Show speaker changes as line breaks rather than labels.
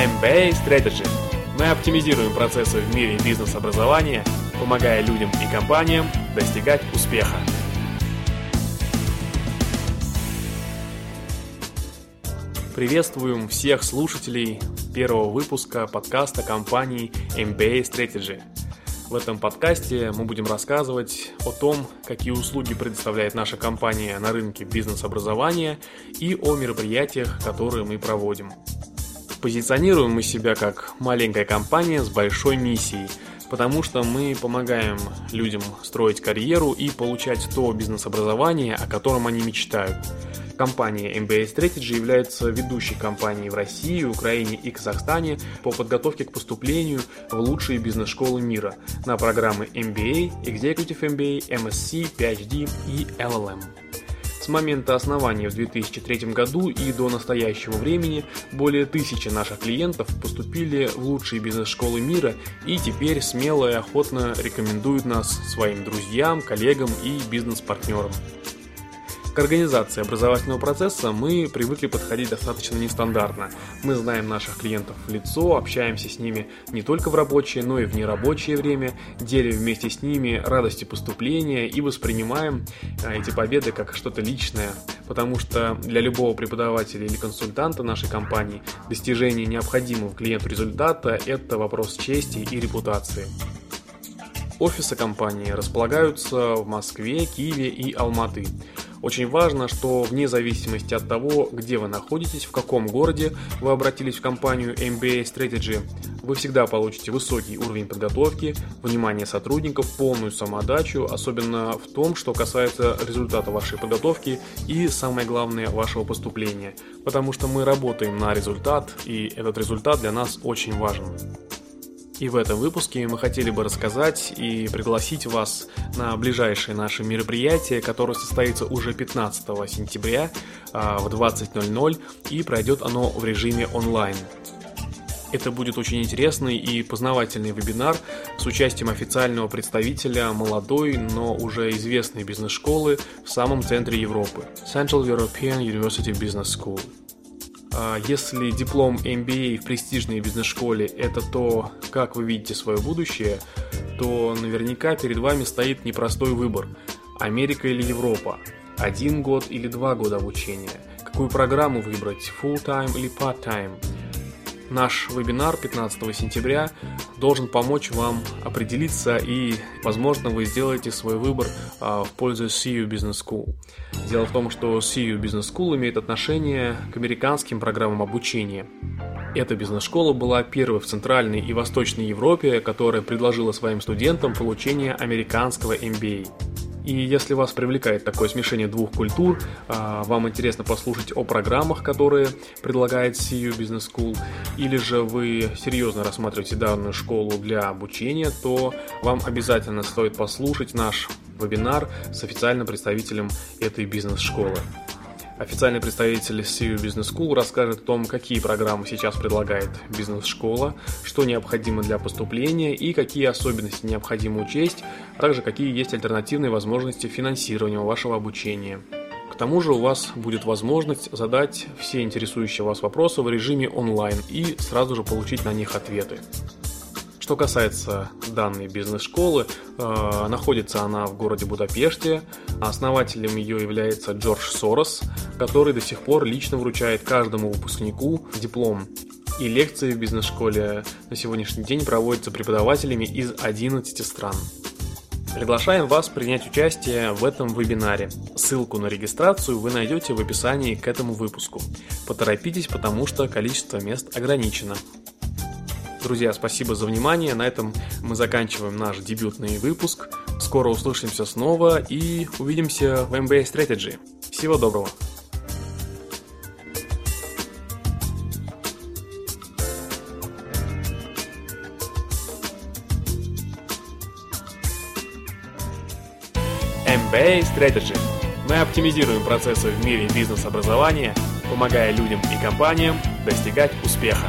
MBA Strategy. Мы оптимизируем процессы в мире бизнес-образования, помогая людям и компаниям достигать успеха. Приветствуем всех слушателей первого выпуска подкаста компании MBA Strategy. В этом подкасте мы будем рассказывать о том, какие услуги предоставляет наша компания на рынке бизнес-образования и о мероприятиях, которые мы проводим. Позиционируем мы себя как маленькая компания с большой миссией, потому что мы помогаем людям строить карьеру и получать то бизнес-образование, о котором они мечтают – Компания MBA Strategy является ведущей компанией в России, Украине и Казахстане по подготовке к поступлению в лучшие бизнес-школы мира на программы MBA, Executive MBA, MSc, PhD и LLM. С момента основания в 2003 году и до настоящего времени более тысячи наших клиентов поступили в лучшие бизнес-школы мира и теперь смело и охотно рекомендуют нас своим друзьям, коллегам и бизнес-партнерам. К организации образовательного процесса мы привыкли подходить достаточно нестандартно. Мы знаем наших клиентов в лицо, общаемся с ними не только в рабочее, но и в нерабочее время, делим вместе с ними радости поступления и воспринимаем а, эти победы как что-то личное, потому что для любого преподавателя или консультанта нашей компании достижение необходимого клиенту результата – это вопрос чести и репутации. Офисы компании располагаются в Москве, Киеве и Алматы. Очень важно, что вне зависимости от того, где вы находитесь, в каком городе вы обратились в компанию MBA Strategy, вы всегда получите высокий уровень подготовки, внимание сотрудников, полную самоотдачу, особенно в том, что касается результата вашей подготовки и, самое главное, вашего поступления, потому что мы работаем на результат, и этот результат для нас очень важен. И в этом выпуске мы хотели бы рассказать и пригласить вас на ближайшее наше мероприятие, которое состоится уже 15 сентября а, в 20.00 и пройдет оно в режиме онлайн. Это будет очень интересный и познавательный вебинар с участием официального представителя молодой, но уже известной бизнес-школы в самом центре Европы – Central European University Business School – если диплом MBA в престижной бизнес-школе – это то, как вы видите свое будущее, то наверняка перед вами стоит непростой выбор – Америка или Европа, один год или два года обучения, какую программу выбрать – full-time или part-time – Наш вебинар 15 сентября должен помочь вам определиться и, возможно, вы сделаете свой выбор а, в пользу CU Business School. Дело в том, что CU Business School имеет отношение к американским программам обучения. Эта бизнес-школа была первой в Центральной и Восточной Европе, которая предложила своим студентам получение американского MBA. И если вас привлекает такое смешение двух культур, а, вам интересно послушать о программах, которые предлагает CU Business School, или же вы серьезно рассматриваете данную школу для обучения, то вам обязательно стоит послушать наш вебинар с официальным представителем этой бизнес-школы. Официальный представитель CU Business School расскажет о том, какие программы сейчас предлагает бизнес-школа, что необходимо для поступления и какие особенности необходимо учесть, а также какие есть альтернативные возможности финансирования вашего обучения. К тому же у вас будет возможность задать все интересующие вас вопросы в режиме онлайн и сразу же получить на них ответы. Что касается данной бизнес-школы, э, находится она в городе Будапеште. Основателем ее является Джордж Сорос, который до сих пор лично вручает каждому выпускнику диплом. И лекции в бизнес-школе на сегодняшний день проводятся преподавателями из 11 стран. Приглашаем вас принять участие в этом вебинаре. Ссылку на регистрацию вы найдете в описании к этому выпуску. Поторопитесь, потому что количество мест ограничено. Друзья, спасибо за внимание. На этом мы заканчиваем наш дебютный выпуск. Скоро услышимся снова и увидимся в MBA Strategy. Всего доброго! MBA Strategy. Мы оптимизируем процессы в мире бизнес-образования, помогая людям и компаниям достигать успеха.